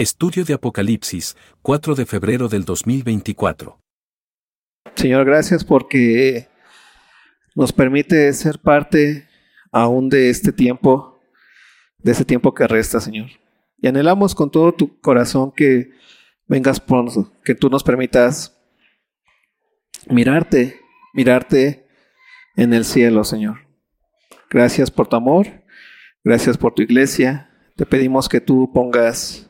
Estudio de Apocalipsis, 4 de febrero del 2024. Señor, gracias porque nos permite ser parte aún de este tiempo, de ese tiempo que resta, Señor. Y anhelamos con todo tu corazón que vengas pronto, que tú nos permitas mirarte, mirarte en el cielo, Señor. Gracias por tu amor, gracias por tu iglesia. Te pedimos que tú pongas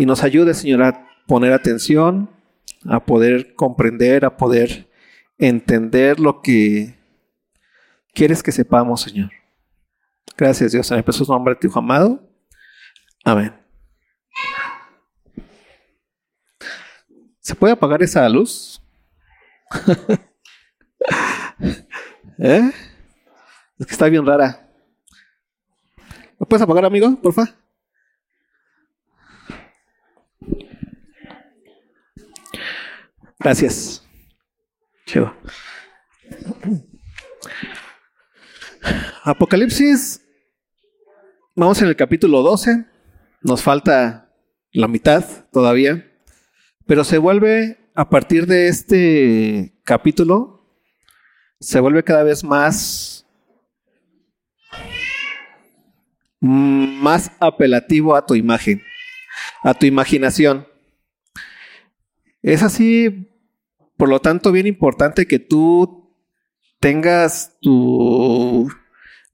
y nos ayude, Señor, a poner atención, a poder comprender, a poder entender lo que quieres que sepamos, Señor. Gracias, Dios. En el precioso nombre de tu Hijo amado. Amén. ¿Se puede apagar esa luz? ¿Eh? Es que está bien rara. ¿Lo puedes apagar, amigo? Por Gracias. Chido. Apocalipsis. Vamos en el capítulo 12. Nos falta la mitad todavía. Pero se vuelve, a partir de este capítulo, se vuelve cada vez más, más apelativo a tu imagen, a tu imaginación. Es así por lo tanto, bien importante que tú tengas tu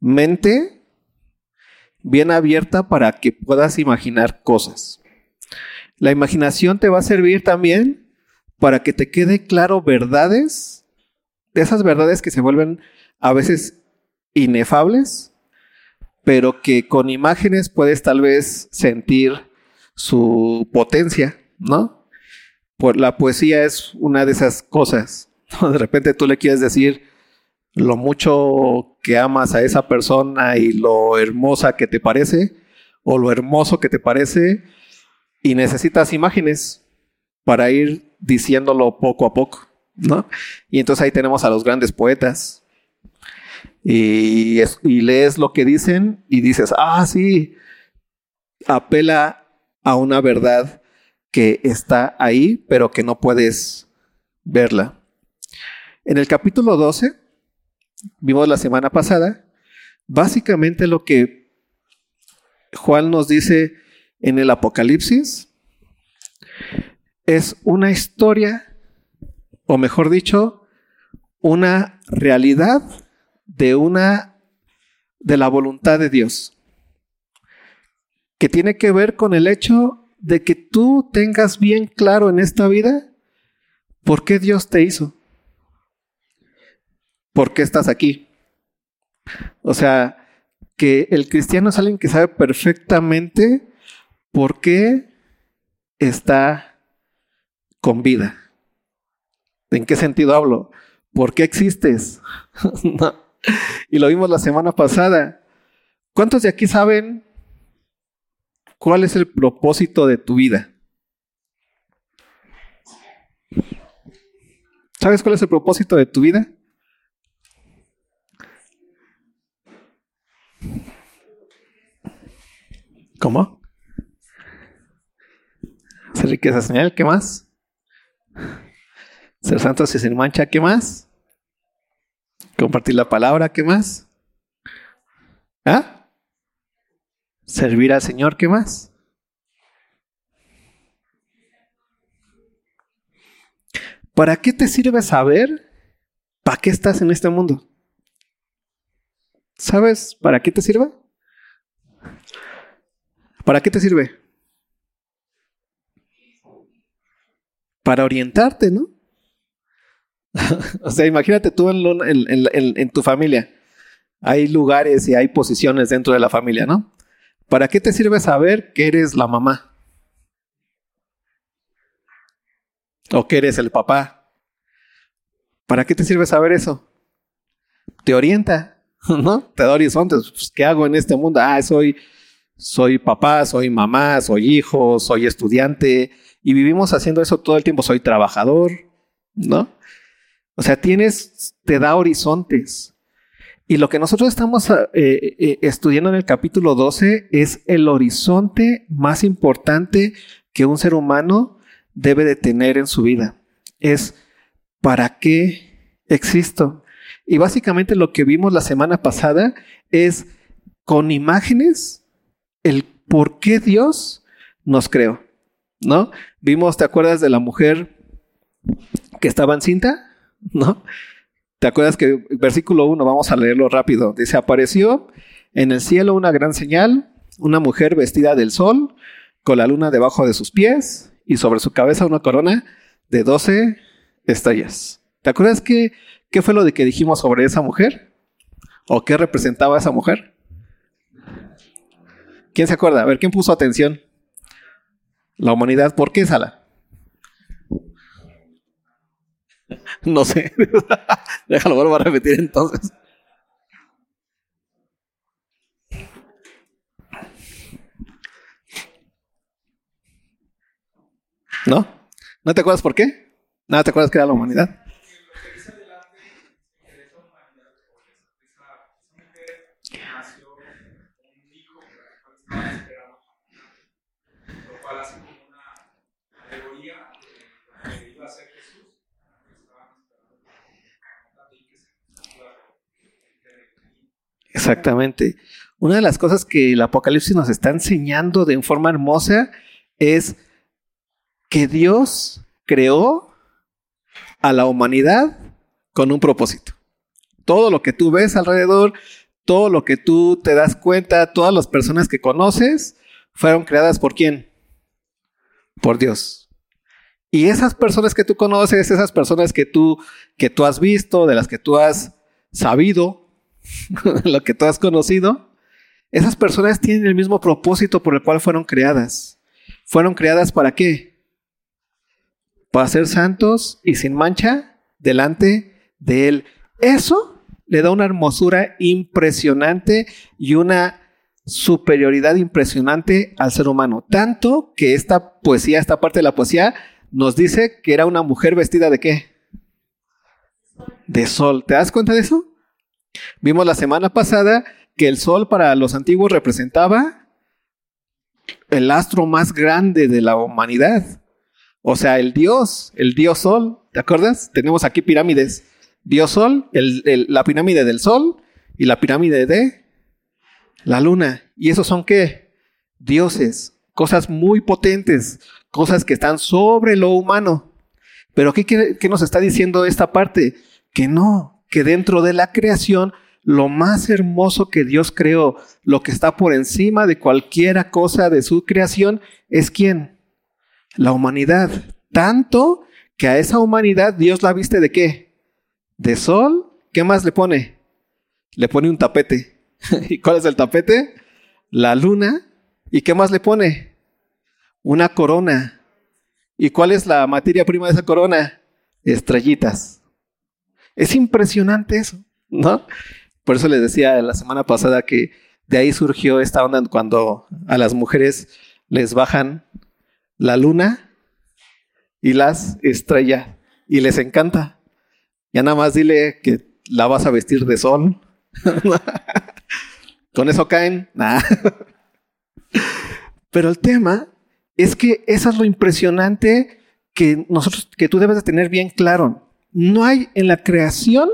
mente bien abierta para que puedas imaginar cosas. La imaginación te va a servir también para que te quede claro verdades, de esas verdades que se vuelven a veces inefables, pero que con imágenes puedes tal vez sentir su potencia, ¿no? La poesía es una de esas cosas. De repente tú le quieres decir lo mucho que amas a esa persona y lo hermosa que te parece o lo hermoso que te parece y necesitas imágenes para ir diciéndolo poco a poco, ¿no? Y entonces ahí tenemos a los grandes poetas y, y lees lo que dicen y dices, ah, sí, apela a una verdad que está ahí, pero que no puedes verla. En el capítulo 12, vimos la semana pasada, básicamente lo que Juan nos dice en el Apocalipsis es una historia, o mejor dicho, una realidad de una de la voluntad de Dios, que tiene que ver con el hecho de que tú tengas bien claro en esta vida por qué Dios te hizo. ¿Por qué estás aquí? O sea, que el cristiano es alguien que sabe perfectamente por qué está con vida. ¿En qué sentido hablo? ¿Por qué existes? Y lo vimos la semana pasada. ¿Cuántos de aquí saben ¿Cuál es el propósito de tu vida? ¿Sabes cuál es el propósito de tu vida? ¿Cómo? Ser riqueza señal, ¿qué más? Ser santos y sin mancha, ¿qué más? Compartir la palabra, ¿qué más? ¿Ah? Servir al Señor, ¿qué más? ¿Para qué te sirve saber para qué estás en este mundo? ¿Sabes para qué te sirve? ¿Para qué te sirve? Para orientarte, ¿no? o sea, imagínate tú en, tu familia. Hay lugares y hay posiciones dentro de la familia, ¿no? ¿Para qué te sirve saber que eres la mamá? ¿O que eres el papá? ¿Para qué te sirve saber eso? Te orienta, ¿no? Te da horizontes. Pues, ¿Qué hago en este mundo? Ah, soy, soy papá, soy mamá, soy hijo, soy estudiante. Y vivimos haciendo eso todo el tiempo. Soy trabajador, ¿no? O sea, tienes, te da horizontes. Y lo que nosotros estamos eh, eh, estudiando en el capítulo 12 es el horizonte más importante que un ser humano debe de tener en su vida. Es ¿para qué existo? Y básicamente lo que vimos la semana pasada es con imágenes el por qué Dios nos creó, ¿no? Vimos, ¿te acuerdas de la mujer que estaba en cinta? ¿No? ¿Te acuerdas que versículo 1, vamos a leerlo rápido, dice, apareció en el cielo una gran señal, una mujer vestida del sol, con la luna debajo de sus pies y sobre su cabeza una corona de 12 estrellas. ¿Te acuerdas qué, qué fue lo de que dijimos sobre esa mujer? ¿O qué representaba esa mujer? ¿Quién se acuerda? A ver, ¿quién puso atención? La humanidad. ¿Por qué, Sala? No sé. Déjalo, vuelvo a repetir entonces. ¿No? ¿No te acuerdas por qué? ¿No te acuerdas que era la humanidad? Exactamente. Una de las cosas que el Apocalipsis nos está enseñando de forma hermosa es que Dios creó a la humanidad con un propósito. Todo lo que tú ves alrededor, todo lo que tú te das cuenta, todas las personas que conoces, fueron creadas por quién? Por Dios. Y esas personas que tú conoces, esas personas que tú, que tú has visto, de las que tú has sabido, lo que tú has conocido, esas personas tienen el mismo propósito por el cual fueron creadas. ¿Fueron creadas para qué? Para ser santos y sin mancha delante de Él. Eso le da una hermosura impresionante y una superioridad impresionante al ser humano. Tanto que esta poesía, esta parte de la poesía, nos dice que era una mujer vestida de qué? De sol. ¿Te das cuenta de eso? Vimos la semana pasada que el Sol para los antiguos representaba el astro más grande de la humanidad. O sea, el Dios, el Dios Sol. ¿Te acuerdas? Tenemos aquí pirámides. Dios Sol, la pirámide del Sol y la pirámide de la Luna. ¿Y esos son qué? Dioses, cosas muy potentes, cosas que están sobre lo humano. Pero ¿qué, qué nos está diciendo esta parte? Que no, que dentro de la creación, lo más hermoso que Dios creó, lo que está por encima de cualquiera cosa de su creación, es quién? La humanidad. Tanto que a esa humanidad Dios la viste de qué? De sol. ¿Qué más le pone? Le pone un tapete. ¿Y cuál es el tapete? La luna. ¿Y qué más le pone? Una corona. ¿Y cuál es la materia prima de esa corona? Estrellitas. Es impresionante eso, ¿no? Por eso les decía la semana pasada que de ahí surgió esta onda cuando a las mujeres les bajan la luna y las estrellas y les encanta. Ya nada más dile que la vas a vestir de sol. Con eso caen. Pero el tema es que eso es lo impresionante que nosotros, que tú debes de tener bien claro. No hay en la creación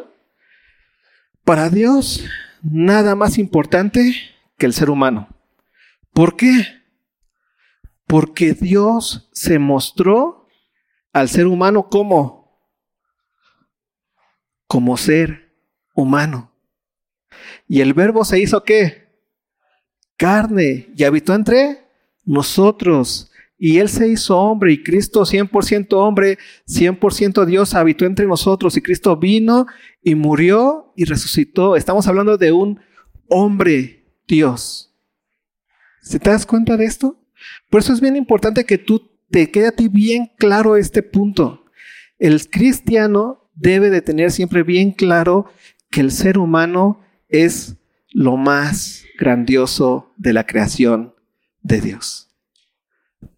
para Dios nada más importante que el ser humano. ¿Por qué? Porque Dios se mostró al ser humano como como ser humano. Y el verbo se hizo qué? Carne y habitó entre nosotros. Y Él se hizo hombre y Cristo 100% hombre, 100% Dios habitó entre nosotros y Cristo vino y murió y resucitó. Estamos hablando de un hombre Dios. ¿Se te das cuenta de esto? Por eso es bien importante que tú te quede a ti bien claro este punto. El cristiano debe de tener siempre bien claro que el ser humano es lo más grandioso de la creación de Dios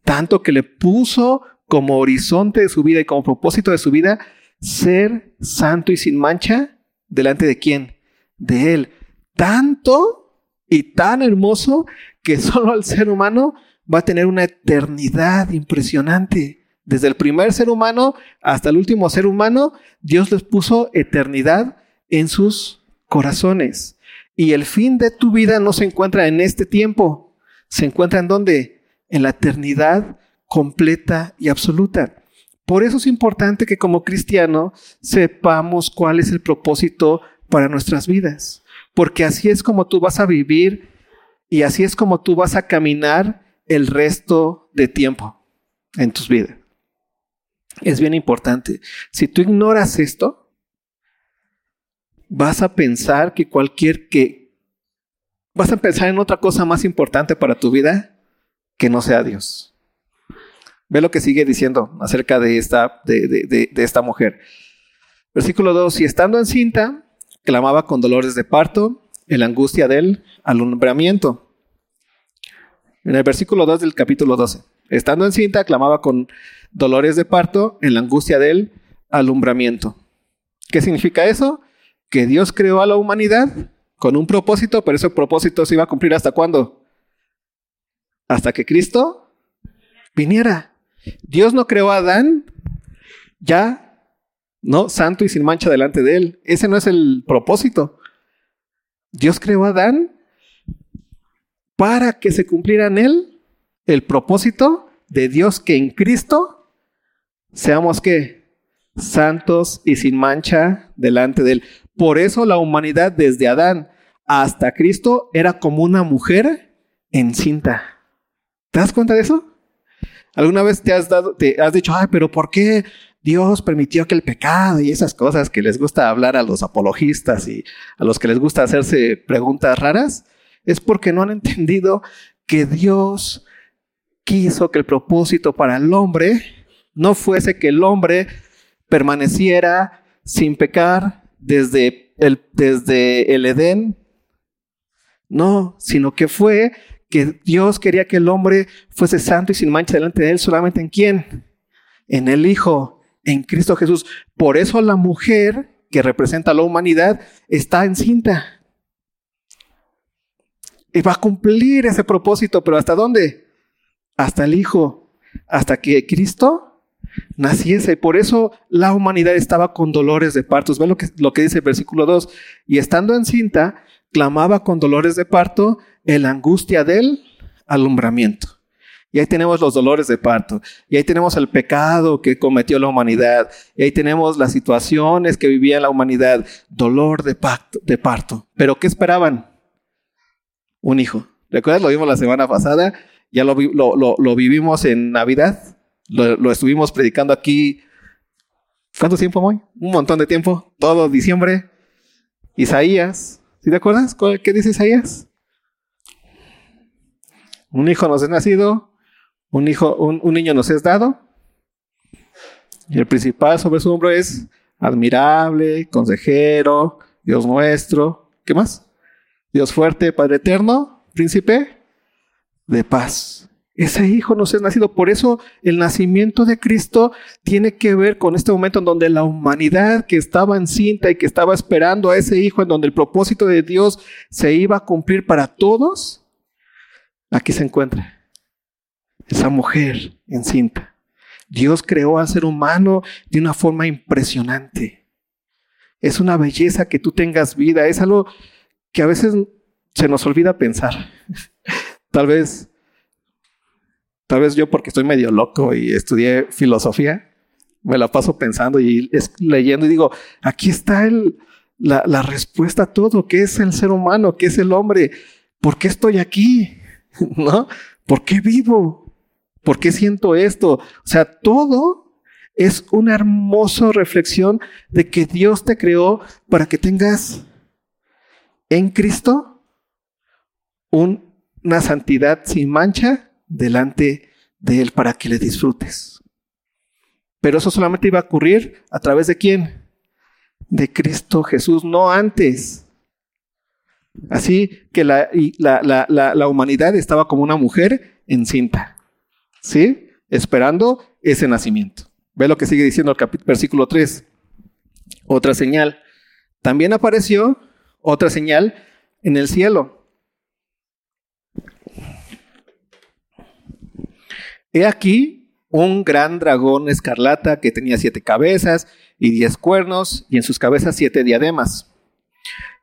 tanto que le puso como horizonte de su vida y como propósito de su vida ser santo y sin mancha delante de quién? de Él. Tanto y tan hermoso que solo el ser humano va a tener una eternidad impresionante. Desde el primer ser humano hasta el último ser humano, Dios les puso eternidad en sus corazones. Y el fin de tu vida no se encuentra en este tiempo, se encuentra en donde? En la eternidad completa y absoluta. Por eso es importante que como cristiano sepamos cuál es el propósito para nuestras vidas, porque así es como tú vas a vivir y así es como tú vas a caminar el resto de tiempo en tus vidas. Es bien importante. Si tú ignoras esto, vas a pensar que cualquier que vas a pensar en otra cosa más importante para tu vida que no sea Dios. Ve lo que sigue diciendo acerca de esta, de, de esta mujer. Versículo 2. Y estando encinta, clamaba con dolores de parto, en la angustia del alumbramiento. En el versículo 2 del capítulo 12. Estando encinta, clamaba con dolores de parto en la angustia del alumbramiento. ¿Qué significa eso? Que Dios creó a la humanidad con un propósito, pero ese propósito se iba a cumplir hasta cuándo? Hasta que Cristo viniera. Dios no creó a Adán ya, no, santo y sin mancha delante de él. Ese no es el propósito. Dios creó a Adán para que se cumpliera en él el propósito de Dios que en Cristo seamos que santos y sin mancha delante de él. Por eso la humanidad desde Adán hasta Cristo era como una mujer encinta. ¿Te das cuenta de eso? ¿Alguna vez te has dicho, ay, pero ¿por qué Dios permitió que el pecado y esas cosas que les gusta hablar a los apologistas y a los que les gusta hacerse preguntas raras? es porque no han entendido que Dios quiso que el propósito para el hombre no fuese que el hombre permaneciera sin pecar desde el, desde el Edén, no, sino que fue que Dios quería que el hombre fuese santo y sin mancha delante de él solamente en quién? En el Hijo, en Cristo Jesús. Por eso la mujer que representa a la humanidad está encinta. Y va a cumplir ese propósito, pero ¿hasta dónde? Hasta el Hijo, hasta que Cristo naciese. Por eso la humanidad estaba con dolores de partos. Ven lo que, lo que dice el versículo 2. Y estando encinta, clamaba con dolores de parto la angustia del alumbramiento. Y ahí tenemos los dolores de parto. Y ahí tenemos el pecado que cometió la humanidad. Y ahí tenemos las situaciones que vivía la humanidad. Dolor de, de parto. Pero ¿qué esperaban? un hijo. ¿Recuerdas? Lo vimos la semana pasada, ya lo, lo, vivimos en Navidad, lo, estuvimos predicando aquí. ¿Cuánto tiempo, Moy? Un montón de tiempo, todo diciembre. Isaías, ¿sí te acuerdas? ¿Qué dice Isaías? Un hijo nos es nacido, un, hijo, un, un niño nos es dado, y el principal sobre su hombro es admirable, consejero, Dios nuestro. ¿Qué más? Dios fuerte, Padre eterno, príncipe de paz. Ese hijo nos es nacido. Por eso el nacimiento de Cristo tiene que ver con este momento en donde la humanidad que estaba encinta y que estaba esperando a ese hijo, en donde el propósito de Dios se iba a cumplir para todos, aquí se encuentra esa mujer encinta. Dios creó al ser humano de una forma impresionante. Es una belleza que tú tengas vida. Es algo que a veces se nos olvida pensar. tal vez, tal vez yo porque estoy medio loco y estudié filosofía, me la paso pensando y leyendo y digo, aquí está la, la respuesta a todo, ¿qué es el ser humano? ¿Qué es el hombre? ¿Por qué estoy aquí? ¿No? ¿Por qué vivo? ¿Por qué siento esto? O sea, todo es una hermosa reflexión de que Dios te creó para que tengas en Cristo una santidad sin mancha delante de Él para que le disfrutes. Pero eso solamente iba a ocurrir a través de quién? De Cristo Jesús, no antes. Así que la, la, la, humanidad estaba como una mujer encinta, ¿sí? Esperando ese nacimiento. Ve lo que sigue diciendo el versículo 3. Otra señal. También apareció otra señal en el cielo. He aquí un gran dragón escarlata que tenía siete cabezas y diez cuernos y en sus cabezas siete diademas.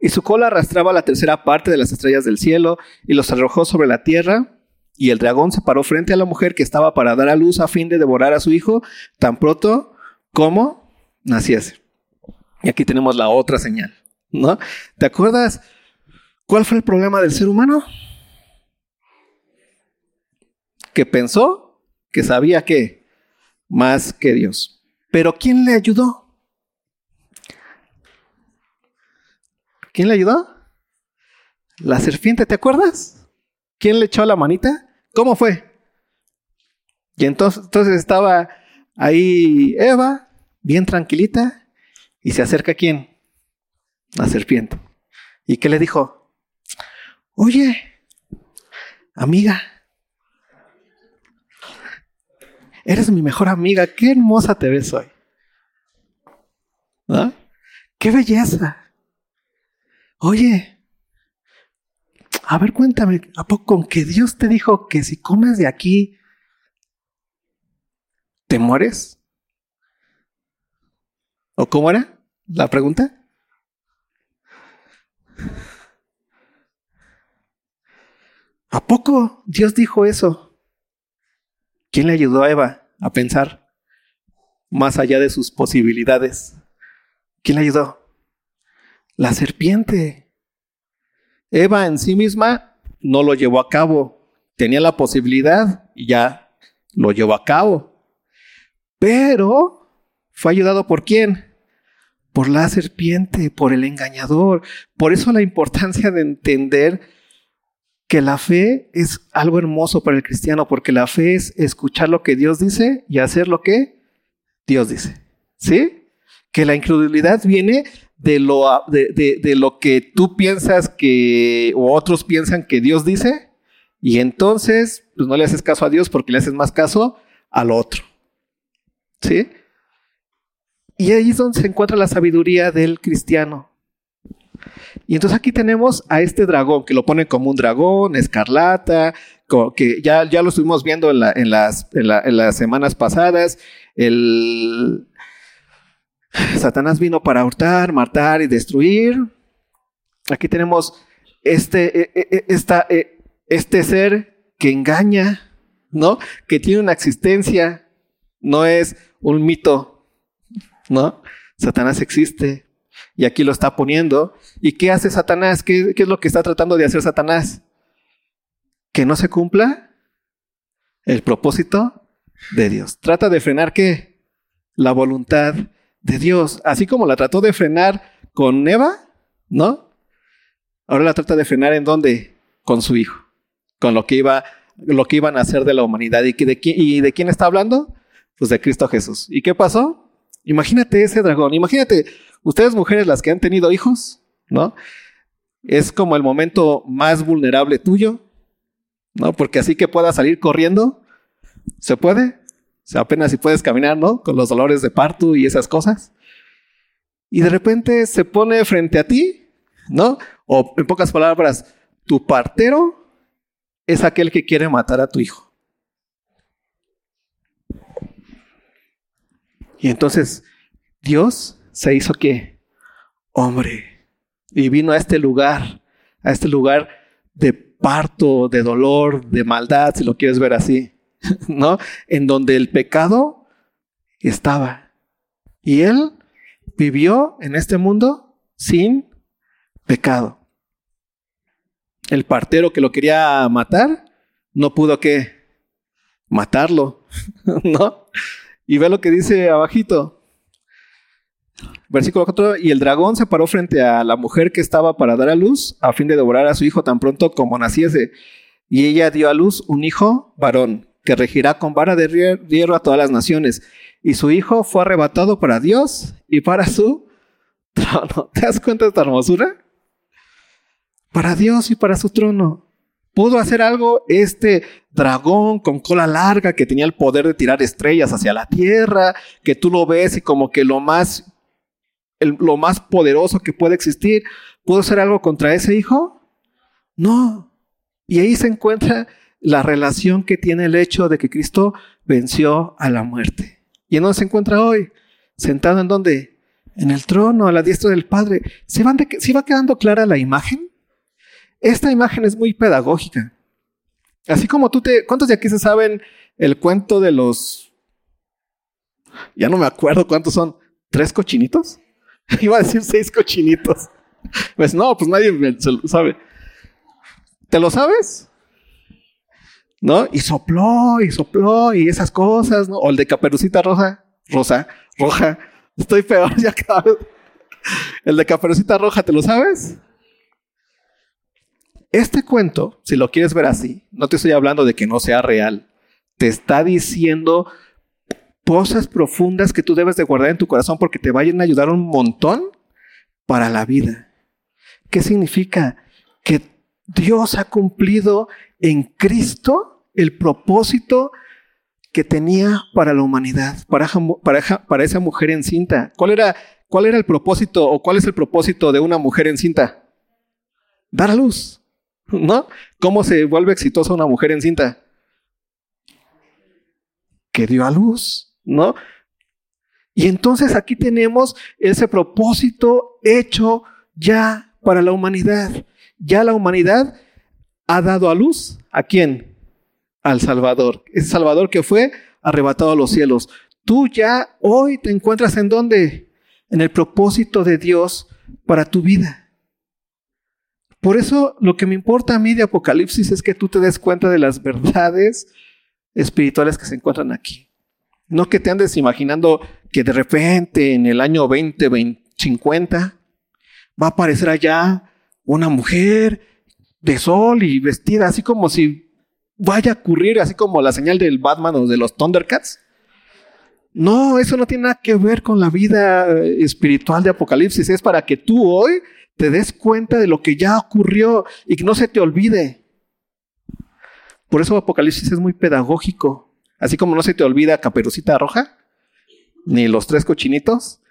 Y su cola arrastraba la tercera parte de las estrellas del cielo y los arrojó sobre la tierra. Y el dragón se paró frente a la mujer que estaba para dar a luz a fin de devorar a su hijo tan pronto como naciese. Y aquí tenemos la otra señal, ¿no? ¿Te acuerdas cuál fue el problema del ser humano? Que pensó que sabía que más que Dios. Pero ¿quién le ayudó? ¿Quién le ayudó? La serpiente, ¿te acuerdas? ¿Quién le echó la manita? ¿Cómo fue? Y entonces, entonces estaba ahí Eva, bien tranquilita, y se acerca quién? La serpiente. ¿Y qué le dijo? Oye, amiga, eres mi mejor amiga, qué hermosa te ves hoy. ¿Ah? ¡Qué belleza! Oye, a ver, cuéntame, ¿a poco con que Dios te dijo que si comes de aquí, te mueres? ¿O cómo era la pregunta? ¿A poco Dios dijo eso? ¿Quién le ayudó a Eva a pensar más allá de sus posibilidades? ¿Quién le ayudó? La serpiente. Eva en sí misma no lo llevó a cabo. Tenía la posibilidad y ya lo llevó a cabo. Pero fue ayudado por quién? Por la serpiente, por el engañador. Por eso la importancia de entender que la fe es algo hermoso para el cristiano, porque la fe es escuchar lo que Dios dice y hacer lo que Dios dice. ¿Sí? Que la incredulidad viene de lo, de, lo que tú piensas que, o otros piensan que Dios dice, y entonces, pues no le haces caso a Dios porque le haces más caso al otro. ¿Sí? Y ahí es donde se encuentra la sabiduría del cristiano. Y entonces aquí tenemos a este dragón, que lo pone como un dragón, escarlata, que ya, ya lo estuvimos viendo en, en, las, en las semanas pasadas, el, Satanás vino para hurtar, matar y destruir. Aquí tenemos este, e, e, e, esta, este ser que engaña, ¿no? Que tiene una existencia, no es un mito, ¿no? Satanás existe y aquí lo está poniendo. ¿Y qué hace Satanás? ¿Qué, es lo que está tratando de hacer Satanás? Que no se cumpla el propósito de Dios. Trata de frenar qué? La voluntad de Dios, así como la trató de frenar con Eva, ¿no? Ahora la trata de frenar en dónde? Con su hijo, con lo que iba, lo que iban a hacer de la humanidad. ¿Y de, ¿Y de quién está hablando? Pues de Cristo Jesús. ¿Y qué pasó? Imagínate ese dragón, imagínate, ustedes mujeres las que han tenido hijos, ¿no? Es como el momento más vulnerable tuyo, ¿no? Porque así que pueda salir corriendo, ¿se puede? Sea, apenas si puedes caminar, ¿no? Con los dolores de parto y esas cosas. Y de repente se pone frente a ti, ¿no? O en pocas palabras, tu partero es aquel que quiere matar a tu hijo. Y entonces Dios se hizo qué? Hombre. Y vino a este lugar, a este lugar de parto, de dolor, de maldad, si lo quieres ver así. ¿no? En donde el pecado estaba. Y él vivió en este mundo sin pecado. El partero que lo quería matar no pudo que matarlo, ¿no? Y ve lo que dice abajito. Versículo 4, y el dragón se paró frente a la mujer que estaba para dar a luz a fin de devorar a su hijo tan pronto como naciese. Y ella dio a luz un hijo varón que regirá con vara de hierro a todas las naciones. Y su hijo fue arrebatado para Dios y para su trono. ¿Te das cuenta de esta hermosura? Para Dios y para su trono. Pudo hacer algo este dragón con cola larga que tenía el poder de tirar estrellas hacia la tierra, que tú lo ves y como que lo más, lo más poderoso que puede existir. ¿puedo hacer algo contra ese hijo? No. Y ahí se encuentra la relación que tiene el hecho de que Cristo venció a la muerte. ¿Y en dónde se encuentra hoy? Sentado en dónde? En el trono, a la diestra del Padre. ¿Se, ¿Se va quedando clara la imagen? Esta imagen es muy pedagógica. Así como tú te... ¿Cuántos de aquí se saben el cuento de los... Ya no me acuerdo cuántos son. ¿Tres cochinitos? Iba a decir seis cochinitos. Pues no, pues nadie lo sabe. ¿Te lo sabes? ¿No? Y sopló, y sopló, y esas cosas, ¿no? O el de caperucita roja, rosa, roja. Estoy peor ya cada vez. El de caperucita roja, ¿te lo sabes? Este cuento, si lo quieres ver así, no te estoy hablando de que no sea real. Te está diciendo cosas profundas que tú debes de guardar en tu corazón porque te vayan a ayudar un montón para la vida. ¿Qué significa? Que Dios ha cumplido en Cristo el propósito que tenía para la humanidad, para, esa mujer encinta. ¿Cuál era, ¿Cuál era el propósito o cuál es el propósito de una mujer encinta? Dar a luz. ¿No? ¿Cómo se vuelve exitosa una mujer encinta? Que dio a luz, ¿no? Y entonces aquí tenemos ese propósito hecho ya para la humanidad. Ya la humanidad ha dado a luz a quién? Al Salvador. Ese Salvador que fue arrebatado a los cielos. Tú ya hoy te encuentras en dónde? En el propósito de Dios para tu vida. Por eso lo que me importa a mí de Apocalipsis es que tú te des cuenta de las verdades espirituales que se encuentran aquí. No que te andes imaginando que de repente en el año 2050 va a aparecer allá una mujer de sol y vestida así como si vaya a ocurrir, así como la señal del Batman o de los Thundercats. No, eso no tiene nada que ver con la vida espiritual de Apocalipsis. Es para que tú hoy te des cuenta de lo que ya ocurrió y que no se te olvide. Por eso Apocalipsis es muy pedagógico. Así como no se te olvida Caperucita Roja, ni los tres cochinitos,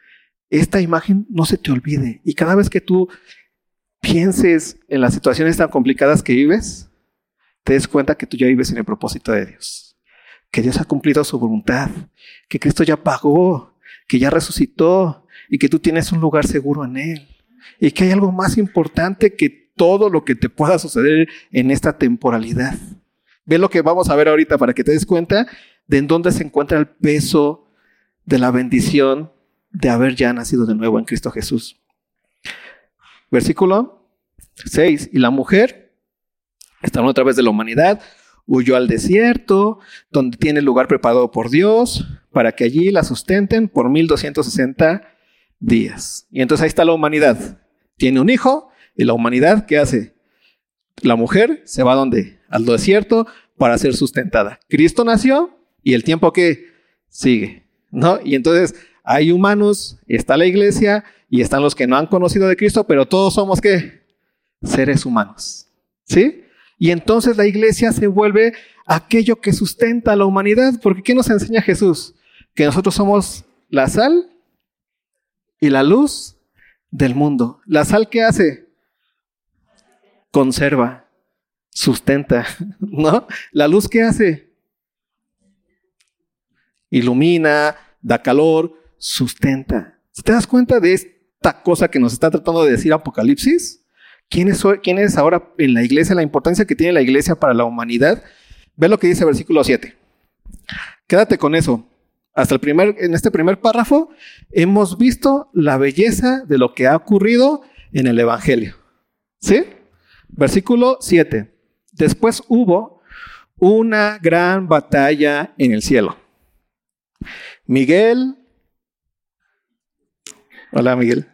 esta imagen no se te olvide. Y cada vez que tú pienses en las situaciones tan complicadas que vives, te des cuenta que tú ya vives en el propósito de Dios. Que Dios ha cumplido su voluntad, que Cristo ya pagó, que ya resucitó y que tú tienes un lugar seguro en Él y que hay algo más importante que todo lo que te pueda suceder en esta temporalidad. Ve lo que vamos a ver ahorita para que te des cuenta de en dónde se encuentra el peso de la bendición de haber ya nacido de nuevo en Cristo Jesús. Versículo 6. Y la mujer, está otra vez de la humanidad, huyó al desierto, donde tiene lugar preparado por Dios, para que allí la sustenten por 1260 días. Y entonces ahí está la humanidad. Tiene un hijo y la humanidad, ¿qué hace? La mujer se va a donde? Al desierto para ser sustentada. Cristo nació y el tiempo que sigue, ¿no? Y entonces hay humanos, está la iglesia y están los que no han conocido de Cristo, pero todos somos qué? Seres humanos. ¿Sí? Y entonces la iglesia se vuelve aquello que sustenta a la humanidad, porque ¿qué nos enseña Jesús? Que nosotros somos la sal y la luz del mundo. ¿La sal qué hace? Conserva, sustenta, ¿no? ¿La luz qué hace? Ilumina, da calor, sustenta. ¿Te das cuenta de esta cosa que nos está tratando de decir Apocalipsis? ¿Quién es, quién es ahora en la iglesia? La importancia que tiene la iglesia para la humanidad. Ve lo que dice versículo 7. Quédate con eso hasta el primer, en este primer párrafo, hemos visto la belleza de lo que ha ocurrido en el Evangelio. ¿Sí? Versículo 7. Después hubo una gran batalla en el cielo. Miguel, hola Miguel.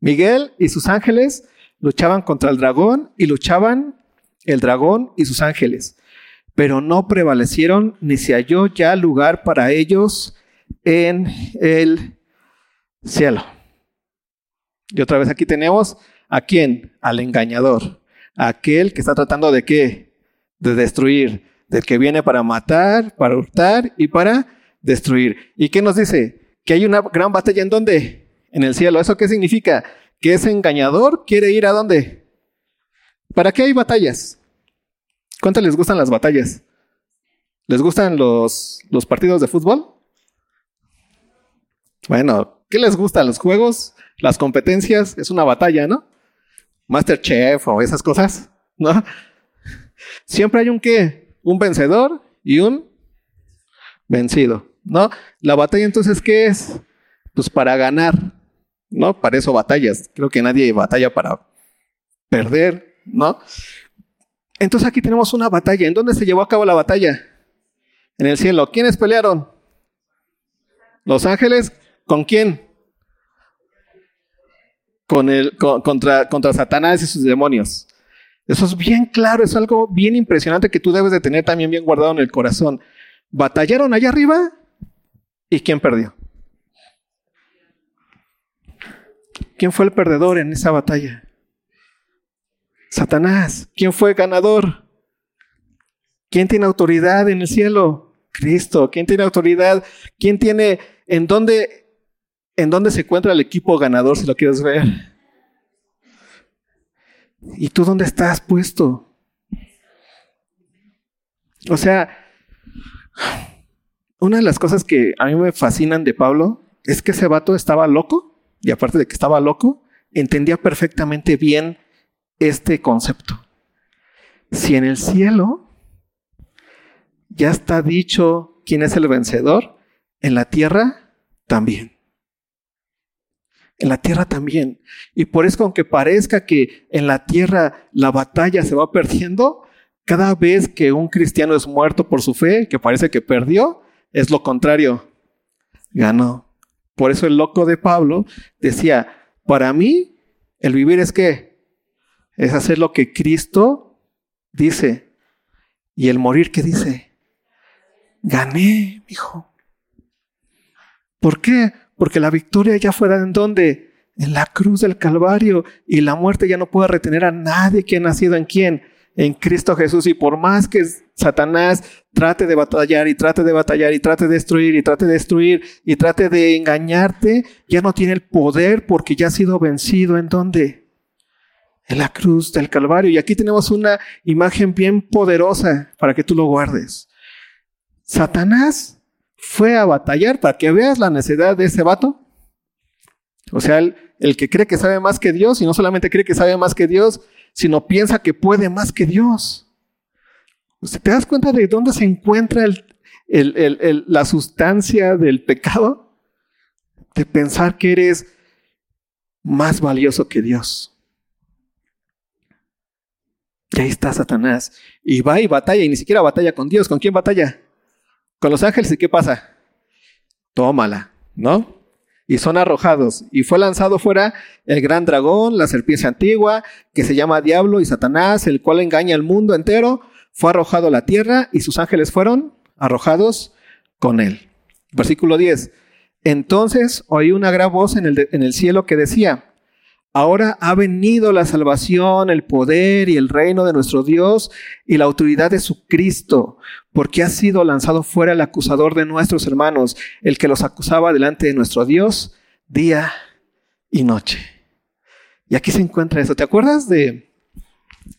Miguel y sus ángeles luchaban contra el dragón y luchaban el dragón y sus ángeles pero no prevalecieron ni se halló ya lugar para ellos en el cielo. Y otra vez aquí tenemos a quién? Al engañador, aquel que está tratando de qué? De destruir, del que viene para matar, para hurtar y para destruir. ¿Y qué nos dice? Que hay una gran batalla en dónde? En el cielo. ¿Eso qué significa? que es engañador, quiere ir a dónde? ¿Para qué hay batallas? ¿Cuánto les gustan las batallas? ¿Les gustan los, los partidos de fútbol? Bueno, ¿qué les gustan? ¿Los juegos? ¿Las competencias? Es una batalla, ¿no? Masterchef o esas cosas, ¿no? Siempre hay un qué? Un vencedor y un vencido, ¿no? La batalla entonces, ¿qué es? Pues para ganar, ¿no? Para eso batallas. Creo que nadie batalla para perder, ¿no? Entonces aquí tenemos una batalla. ¿En dónde se llevó a cabo la batalla? En el cielo. ¿Quiénes pelearon? Los ángeles. ¿Con quién? Con el, contra, contra Satanás y sus demonios. Eso es bien claro, es algo bien impresionante que tú debes de tener también bien guardado en el corazón. Batallaron allá arriba y ¿quién perdió? ¿Quién fue el perdedor en esa batalla? Satanás. ¿Quién fue ganador? ¿Quién tiene autoridad en el cielo? Cristo. ¿Quién tiene autoridad? ¿Quién tiene en dónde en dónde se encuentra el equipo ganador si lo quieres ver? ¿Y tú dónde estás puesto? O sea, una de las cosas que a mí me fascinan de Pablo es que ese vato estaba loco y aparte de que estaba loco, entendía perfectamente bien este concepto. Si en el cielo ya está dicho quién es el vencedor, en la tierra también. En la tierra también. Y por eso, aunque parezca que en la tierra la batalla se va perdiendo, cada vez que un cristiano es muerto por su fe, que parece que perdió, es lo contrario. Ganó. Por eso el loco de Pablo decía, para mí el vivir es que es hacer lo que Cristo dice. Y el morir, ¿qué dice? Gané, hijo. ¿Por qué? Porque la victoria ya fue en donde? En la cruz del Calvario. Y la muerte ya no puede retener a nadie que ha nacido en quién? En Cristo Jesús. Y por más que Satanás trate de batallar y trate de batallar y trate de destruir y trate de destruir y trate de engañarte, ya no tiene el poder porque ya ha sido vencido. ¿En dónde? en la cruz del Calvario. Y aquí tenemos una imagen bien poderosa para que tú lo guardes. Satanás fue a batallar para que veas la necesidad de ese vato. O sea, el, el, que cree que sabe más que Dios y no solamente cree que sabe más que Dios, sino piensa que puede más que Dios. ¿Te das cuenta de dónde se encuentra la sustancia del pecado? De pensar que eres más valioso que Dios. Y ahí está Satanás. Y va y batalla, y ni siquiera batalla con Dios. ¿Con quién batalla? Con los ángeles. ¿Y qué pasa? Tómala, ¿no? Y son arrojados. Y fue lanzado fuera el gran dragón, la serpiente antigua, que se llama Diablo y Satanás, el cual engaña al mundo entero. Fue arrojado a la tierra y sus ángeles fueron arrojados con él. Versículo 10. Entonces oí una gran voz en el, en el cielo que decía, Ahora ha venido la salvación, el poder y el reino de nuestro Dios y la autoridad de su Cristo, porque ha sido lanzado fuera el acusador de nuestros hermanos, el que los acusaba delante de nuestro Dios día y noche. Y aquí se encuentra eso. ¿Te acuerdas de,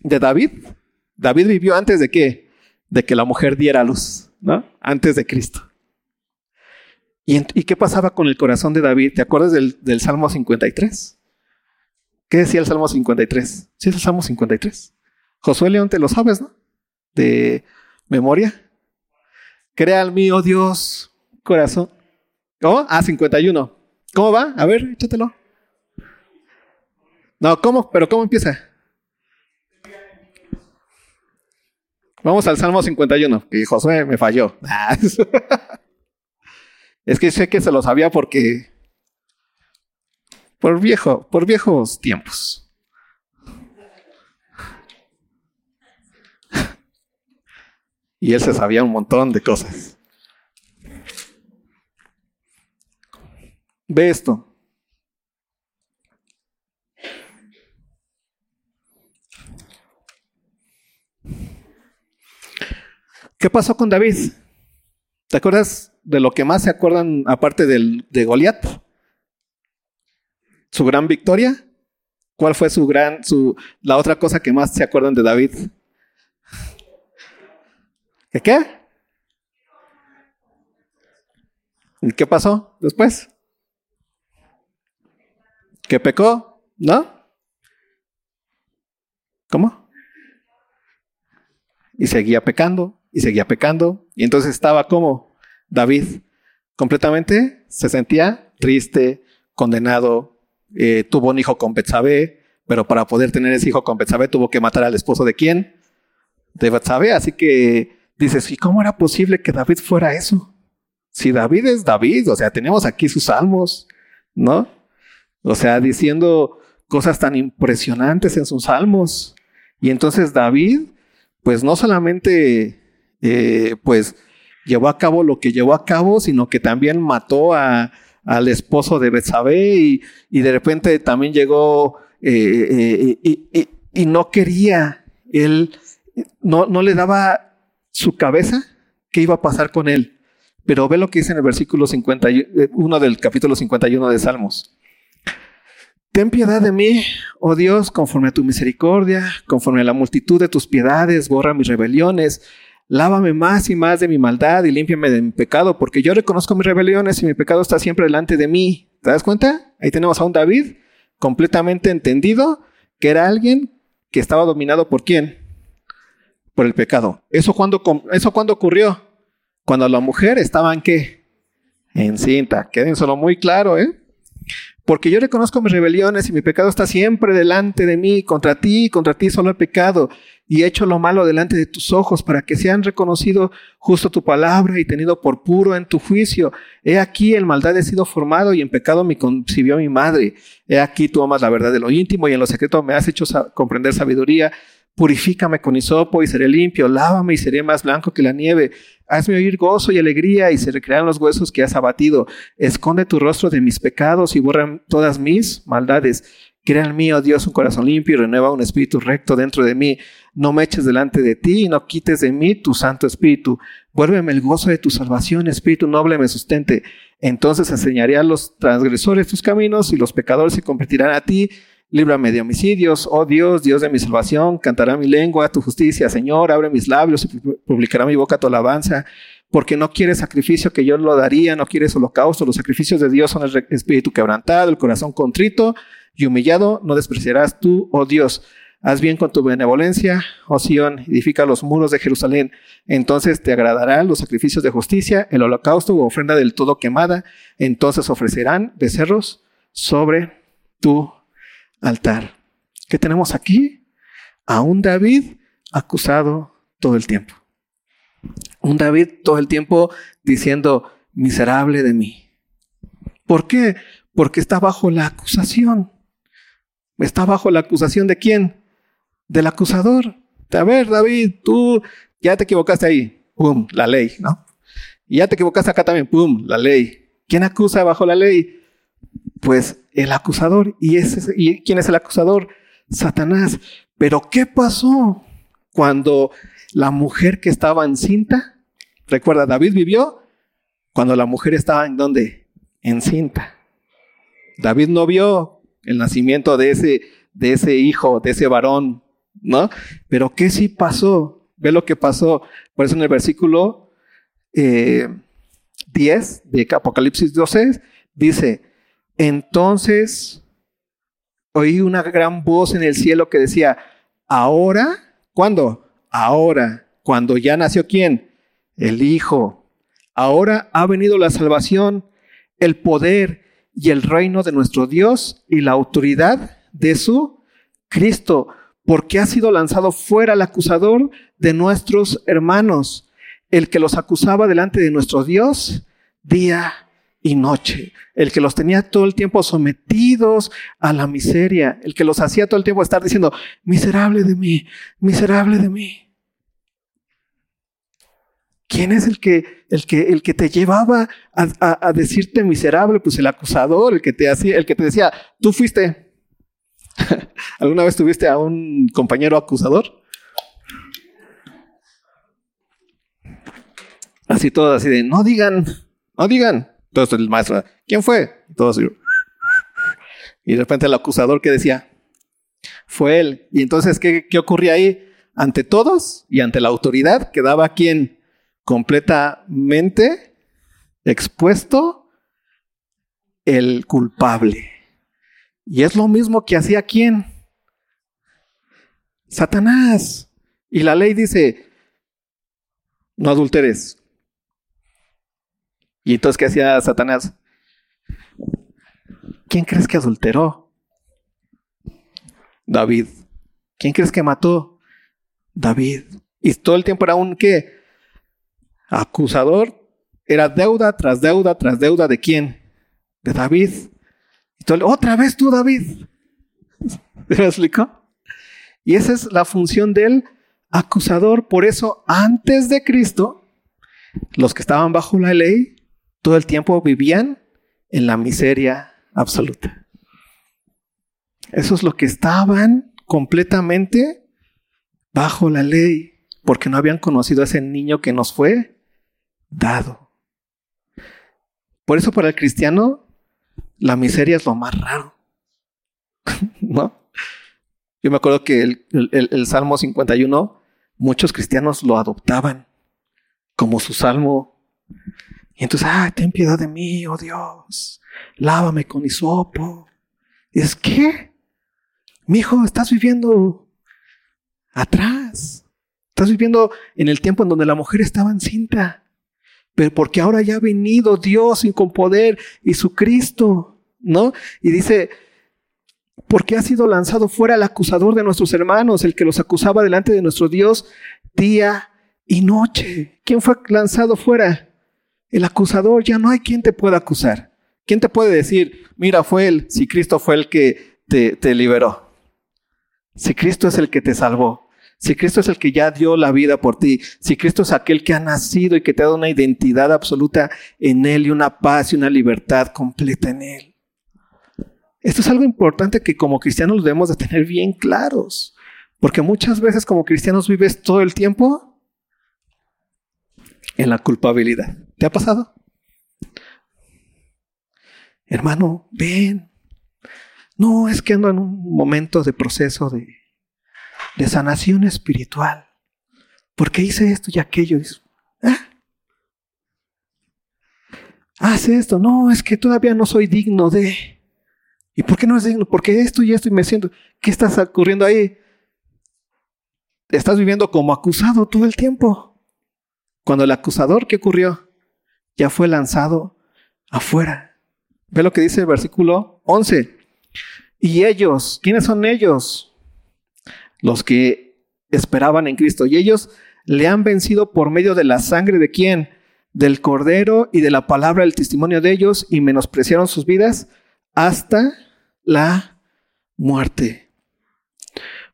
de David? David vivió antes de qué? De que la mujer diera luz, ¿no? Antes de Cristo. ¿Y, qué pasaba con el corazón de David? ¿Te acuerdas del, del Salmo 53? ¿Qué decía el Salmo 53? Sí, es el Salmo 53. Josué León, te lo sabes, ¿no? De memoria. Crea al mío Dios, corazón. ¿Cómo? Ah, 51. ¿Cómo va? A ver, échatelo. No, ¿cómo? ¿Pero cómo empieza? Vamos al Salmo 51, que Josué me falló. es que sé que se lo sabía porque por viejo, por viejos tiempos. Y él se sabía un montón de cosas. Ve esto. ¿Qué pasó con David? ¿Te acuerdas de lo que más se acuerdan aparte del, de Goliat? Su gran victoria, ¿Cuál fue su gran, su, la otra cosa que más se acuerdan de David? ¿Qué qué? ¿Y qué pasó después? ¿Que pecó? ¿No? ¿Cómo? Y seguía pecando, y seguía pecando, y entonces estaba como David, completamente se sentía triste, condenado, eh, tuvo un hijo con Betsabé, pero para poder tener ese hijo con Betsabé tuvo que matar al esposo de quién? De Betsabé, así que dices, ¿y cómo era posible que David fuera eso? Si David es David, o sea, tenemos aquí sus salmos, ¿no? O sea, diciendo cosas tan impresionantes en sus salmos. Y entonces David, pues no solamente, eh, pues, llevó a cabo lo que llevó a cabo, sino que también mató a, al esposo de Betsabé y, y, de repente también llegó eh, eh, y, no quería, él no, no le daba su cabeza qué iba a pasar con él. Pero ve lo que dice en el versículo 51 del capítulo 51 de Salmos. Ten piedad de mí, oh Dios, conforme a tu misericordia, conforme a la multitud de tus piedades, borra mis rebeliones, lávame más y más de mi maldad y límpiame de mi pecado, porque yo reconozco mis rebeliones y mi pecado está siempre delante de mí. ¿Te das cuenta? Ahí tenemos a un David completamente entendido que era alguien que estaba dominado por quién? Por el pecado. ¿Eso cuándo, eso cuándo ocurrió? Cuando la mujer estaba en qué? En cinta. Queden solo muy claro, ¿eh? Porque yo reconozco mis rebeliones y mi pecado está siempre delante de mí. Contra ti, contra ti solo he pecado y he hecho lo malo delante de tus ojos para que sean reconocido justo tu palabra y tenido por puro en tu juicio. He aquí el maldad he sido formado y en pecado me concibió mi madre. He aquí tú amas la verdad de lo íntimo y en lo secreto me has hecho comprender sabiduría. Purifícame con hisopo y seré limpio. Lávame y seré más blanco que la nieve. Hazme oír gozo y alegría y se recrearán los huesos que has abatido. Esconde tu rostro de mis pecados y borra todas mis maldades. Crea en mí, oh Dios, un corazón limpio y renueva un espíritu recto dentro de mí. No me eches delante de ti y no quites de mí tu santo espíritu. Vuélveme el gozo de tu salvación, espíritu noble me sustente. Entonces enseñaré a los transgresores tus caminos y los pecadores se convertirán a ti. Líbrame de homicidios, oh Dios, Dios de mi salvación, cantará mi lengua tu justicia, Señor, abre mis labios y publicará mi boca tu alabanza, porque no quieres sacrificio que yo lo daría, no quieres holocausto, los sacrificios de Dios son el espíritu quebrantado, el corazón contrito y humillado, no despreciarás tú, oh Dios. Haz bien con tu benevolencia, oh Sión, edifica los muros de Jerusalén. Entonces te agradarán los sacrificios de justicia, el holocausto u ofrenda del todo quemada. Entonces ofrecerán becerros sobre tu altar. ¿Qué tenemos aquí? A un David acusado todo el tiempo. Un David todo el tiempo diciendo, miserable de mí. ¿Por qué? Porque está bajo la acusación. Está bajo la acusación de quién? Del acusador. A ver, David, tú ya te equivocaste ahí. Pum, la ley, ¿no? Y ya te equivocaste acá también. Pum, la ley. ¿Quién acusa bajo la ley? Pues el acusador. ¿Y, ese, ¿Y quién es el acusador? Satanás. Pero ¿qué pasó cuando la mujer que estaba encinta? Recuerda, David vivió cuando la mujer estaba en donde? Encinta. David no vio el nacimiento de ese, de ese hijo, de ese varón, ¿no? Pero ¿qué sí pasó? Ve lo que pasó. Por eso en el versículo 10 eh, de Apocalipsis 12 dice, entonces oí una gran voz en el cielo que decía, ahora, ¿cuándo? Ahora, cuando ya nació quién? El Hijo. Ahora ha venido la salvación, el poder y el reino de nuestro Dios y la autoridad de su Cristo, porque ha sido lanzado fuera el acusador de nuestros hermanos, el que los acusaba delante de nuestro Dios día y noche, el que los tenía todo el tiempo sometidos a la miseria, el que los hacía todo el tiempo estar diciendo, miserable de mí, miserable de mí. ¿Quién es el que, el que, el que te llevaba a, decirte miserable? Pues el acusador, el que te hacía, el que te decía, tú fuiste. ¿Alguna vez tuviste a un compañero acusador? Así todo, así de, no digan, no digan. Entonces el maestro, ¿quién fue? Y todos, y de repente el acusador que decía, fue él. Y entonces, ¿qué, qué ocurría ahí? Ante todos y ante la autoridad quedaba quien completamente expuesto el culpable. Y es lo mismo que hacía quién? Satanás. Y la ley dice, no adulteres. Y entonces, ¿qué hacía Satanás? ¿Quién crees que adulteró? David. ¿Quién crees que mató? David. Y todo el tiempo era un qué? Acusador. Era deuda tras deuda tras deuda de quién? De David. Otra vez tú, David. ¿Me explicó? Y esa es la función del acusador. Por eso, antes de Cristo, los que estaban bajo la ley, todo el tiempo vivían en la miseria absoluta. Eso es lo que estaban completamente bajo la ley, porque no habían conocido a ese niño que nos fue dado. Por eso para el cristiano la miseria es lo más raro. ¿No? Yo me acuerdo que el, Salmo 51, muchos cristianos lo adoptaban como su salmo. Y entonces, ah, ten piedad de mí, oh Dios, lávame con hisopo. Y es que, mi hijo, estás viviendo atrás. Estás viviendo en el tiempo en donde la mujer estaba encinta. Pero porque ahora ya ha venido Dios y con poder y su Cristo, ¿no? Y dice, porque ha sido lanzado fuera el acusador de nuestros hermanos, el que los acusaba delante de nuestro Dios día y noche. ¿Quién fue lanzado fuera? El acusador, ya no hay quien te pueda acusar. ¿Quién te puede decir, mira, fue él, si Cristo fue el que te, te liberó? Si Cristo es el que te salvó, si Cristo es el que ya dio la vida por ti, si Cristo es aquel que ha nacido y que te ha dado una identidad absoluta en Él y una paz y una libertad completa en Él. Esto es algo importante que como cristianos debemos de tener bien claros, porque muchas veces como cristianos vives todo el tiempo en la culpabilidad. ¿Te ha pasado? Hermano, ven. No, es que ando en un momento de proceso de, de sanación espiritual. Porque hice esto y aquello. ¿Ah? Hace esto. No, es que todavía no soy digno de... ¿Y por qué no es digno? Porque esto y esto y me siento. ¿Qué está ocurriendo ahí? Estás viviendo como acusado todo el tiempo. Cuando el acusador, ¿qué ocurrió? Ya fue lanzado afuera. Ve lo que dice el versículo 11. Y ellos, ¿quiénes son ellos? Los que esperaban en Cristo. Y ellos le han vencido por medio de la sangre de quién? Del cordero y de la palabra del testimonio de ellos y menospreciaron sus vidas hasta la muerte.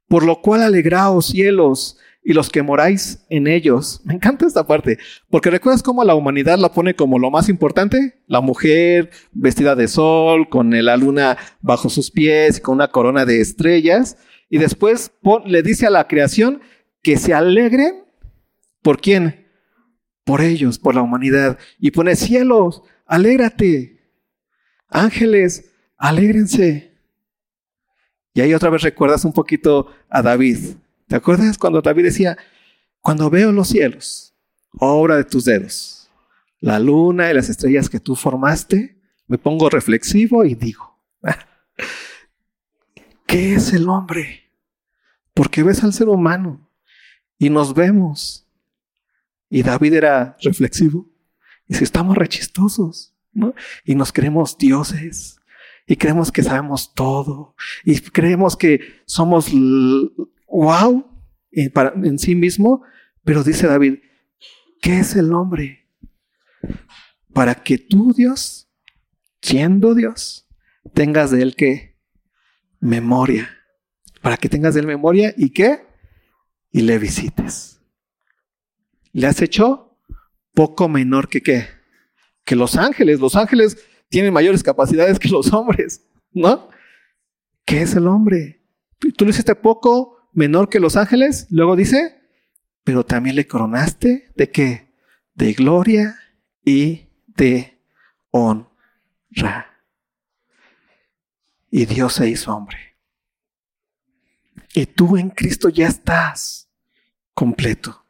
Por lo cual alegraos cielos y los que moráis en ellos. Me encanta esta parte, porque recuerdas cómo la humanidad la pone como lo más importante, la mujer vestida de sol, con la luna bajo sus pies, con una corona de estrellas, y después le dice a la creación que se alegren. ¿Por quién? Por ellos, por la humanidad. Y pone cielos, alégrate. Ángeles, alégrense. Y ahí otra vez recuerdas un poquito a David. ¿Te acuerdas cuando David decía, cuando veo los cielos, obra de tus dedos, la luna y las estrellas que tú formaste, me pongo reflexivo y digo, ¿qué es el hombre? Porque ves al ser humano y nos vemos. Y David era reflexivo. Y si estamos rechistosos, ¿no? Y nos creemos dioses y creemos que sabemos todo y creemos que somos wow en, en sí mismo, pero dice David, ¿qué es el hombre? Para que tú, Dios, siendo Dios, tengas de él que memoria, para que tengas de él memoria y qué? Y le visites. Le has hecho poco menor que qué? Que los ángeles. Los ángeles tienen mayores capacidades que los hombres, ¿no? ¿Qué es el hombre? Tú le hiciste poco menor que los ángeles, luego dice, pero también le coronaste de qué? De gloria y de honra. Y Dios se hizo hombre. Y tú en Cristo ya estás completo.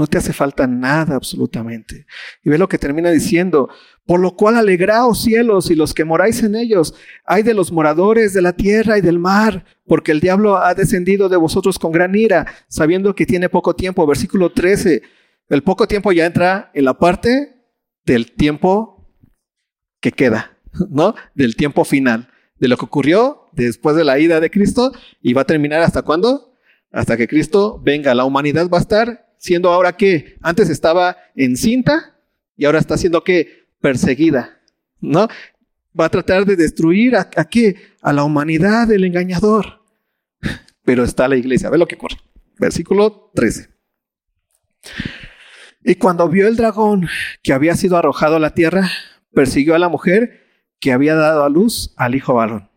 No te hace falta nada absolutamente. Y ve lo que termina diciendo, por lo cual alegraos cielos y los que moráis en ellos, hay de los moradores de la tierra y del mar, porque el diablo ha descendido de vosotros con gran ira, sabiendo que tiene poco tiempo. Versículo 13, el poco tiempo ya entra en la parte del tiempo que queda, ¿no? Del tiempo final, de lo que ocurrió después de la ida de Cristo y va a terminar hasta cuándo? Hasta que Cristo venga. La humanidad va a estar siendo ahora que antes estaba encinta y ahora está siendo que perseguida, ¿no? Va a tratar de destruir a, qué? A la humanidad del engañador. Pero está la iglesia. Ve lo que ocurre. Versículo 13. Y cuando vio el dragón que había sido arrojado a la tierra, persiguió a la mujer que había dado a luz al hijo varón.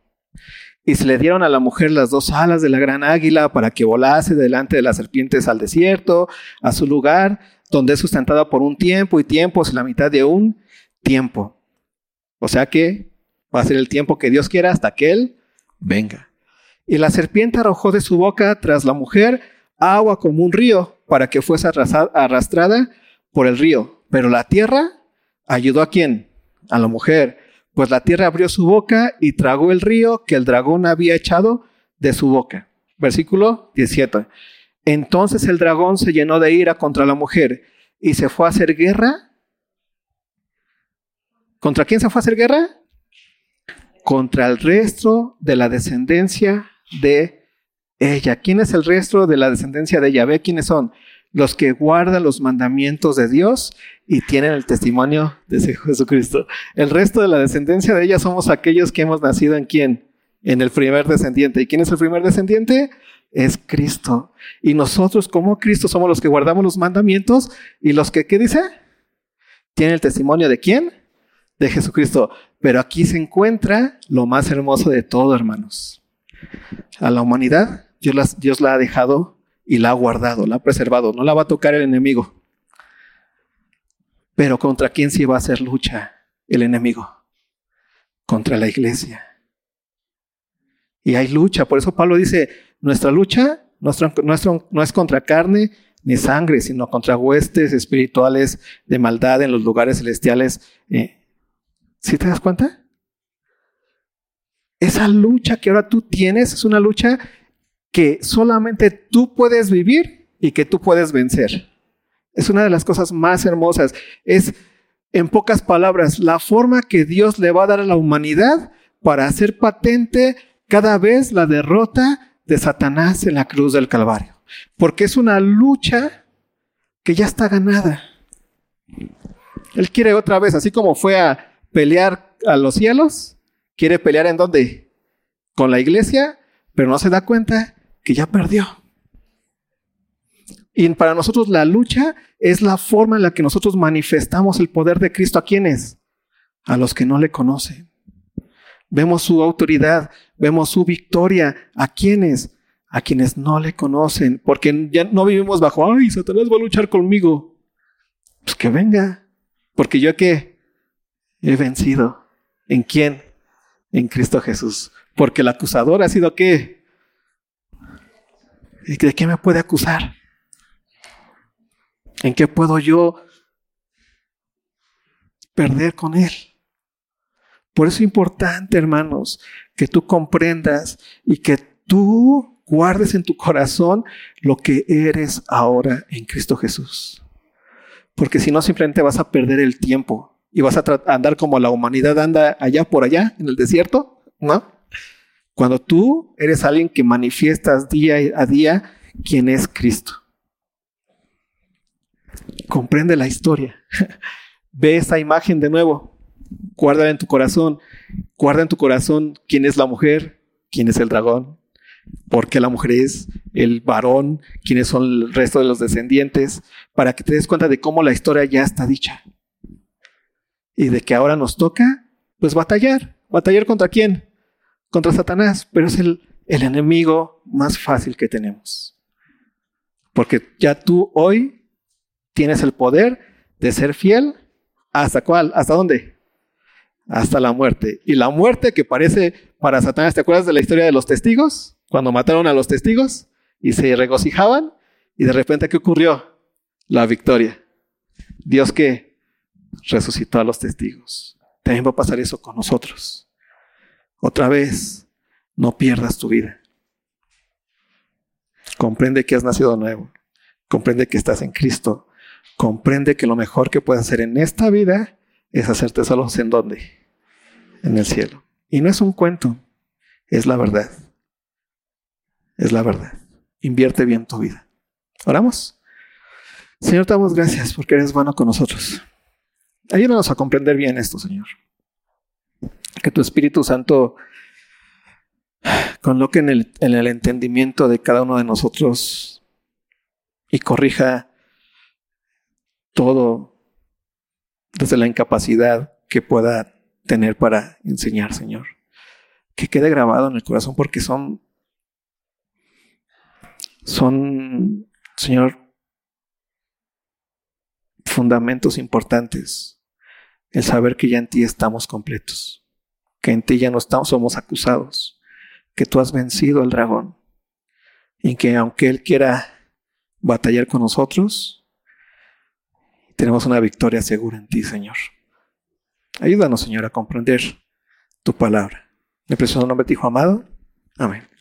Y se le dieron a la mujer las dos alas de la gran águila para que volase delante de las serpientes al desierto, a su lugar, donde es sustentada por un tiempo y tiempos la mitad de un tiempo. O sea que va a ser el tiempo que Dios quiera hasta que Él venga. Y la serpiente arrojó de su boca tras la mujer agua como un río para que fuese arrastrada por el río. Pero la tierra ayudó a quién? A la mujer pues la tierra abrió su boca y tragó el río que el dragón había echado de su boca. Versículo 17. Entonces el dragón se llenó de ira contra la mujer y se fue a hacer guerra. ¿Contra quién se fue a hacer guerra? Contra el resto de la descendencia de ella. ¿Quién es el resto de la descendencia de ella? Ve quiénes son los que guardan los mandamientos de Dios y tienen el testimonio de Jesucristo. El resto de la descendencia de ella somos aquellos que hemos nacido en quién? En el primer descendiente. ¿Y quién es el primer descendiente? Es Cristo. Y nosotros como Cristo somos los que guardamos los mandamientos y los que, ¿qué dice? Tienen el testimonio de quién? De Jesucristo. Pero aquí se encuentra lo más hermoso de todo, hermanos. A la humanidad Dios, Dios la ha dejado y la ha guardado, la ha preservado. No la va a tocar el enemigo. Pero ¿contra quién sí va a hacer lucha el enemigo? Contra la iglesia. Y hay lucha. Por eso Pablo dice, nuestra lucha nuestro, no es contra carne ni sangre, sino contra huestes espirituales de maldad en los lugares celestiales. Eh, ¿Sí te das cuenta? Esa lucha que ahora tú tienes es una lucha que solamente tú puedes vivir y que tú puedes vencer. Es una de las cosas más hermosas. Es, en pocas palabras, la forma que Dios le va a dar a la humanidad para hacer patente cada vez la derrota de Satanás en la cruz del Calvario. Porque es una lucha que ya está ganada. Él quiere otra vez, así como fue a pelear a los cielos, quiere pelear en dónde? Con la iglesia, pero no se da cuenta que ya perdió. Y para nosotros la lucha es la forma en la que nosotros manifestamos el poder de Cristo a quienes? A los que no le conocen. Vemos su autoridad, vemos su victoria. ¿A quienes? A quienes no le conocen, porque ya no vivimos bajo, ay, Satanás va a luchar conmigo. Pues que venga, porque yo que he vencido. ¿En quién? En Cristo Jesús. Porque el acusador ha sido qué? ¿De qué me puede acusar? ¿En qué puedo yo perder con Él? Por eso es importante, hermanos, que tú comprendas y que tú guardes en tu corazón lo que eres ahora en Cristo Jesús. Porque si no, simplemente vas a perder el tiempo y vas a andar como la humanidad anda allá por allá, en el desierto, ¿no? Cuando tú eres alguien que manifiestas día a día quién es Cristo. Comprende la historia. Ve esa imagen de nuevo. Guárdala en tu corazón. Guarda en tu corazón quién es la mujer, quién es el dragón, por qué la mujer es el varón, quiénes son el resto de los descendientes, para que te des cuenta de cómo la historia ya está dicha. Y de que ahora nos toca, pues batallar. ¿Batallar contra quién? Contra Satanás, pero es el, el enemigo más fácil que tenemos. Porque ya tú hoy tienes el poder de ser fiel. ¿Hasta cuál? ¿Hasta dónde? Hasta la muerte. Y la muerte que parece para Satanás, ¿te acuerdas de la historia de los testigos? cuando mataron a los testigos y se regocijaban y de repente ¿qué ocurrió? La victoria. Dios que resucitó a los testigos. También va a pasar eso con nosotros. Otra vez, no pierdas tu vida. Comprende que has nacido nuevo. Comprende que estás en Cristo. Comprende que lo mejor que puedes hacer en esta vida es hacerte solos en dónde? En el cielo. Y no es un cuento, es la verdad. Es la verdad. Invierte bien tu vida. Oramos. Señor, te damos gracias porque eres bueno con nosotros. Ayúdanos a comprender bien esto, Señor. Que tu Espíritu Santo coloque en el, en el entendimiento de cada uno de nosotros y corrija todo desde la incapacidad que pueda tener para enseñar, Señor. Que quede grabado en el corazón porque son, son, Señor, fundamentos importantes. El saber que ya en ti estamos completos, que en ti ya no estamos, somos acusados, que tú has vencido al dragón y que aunque él quiera batallar con nosotros, tenemos una victoria segura en ti, Señor. Ayúdanos, Señor, a comprender tu palabra. En el precioso nombre de tu Hijo amado. Amén.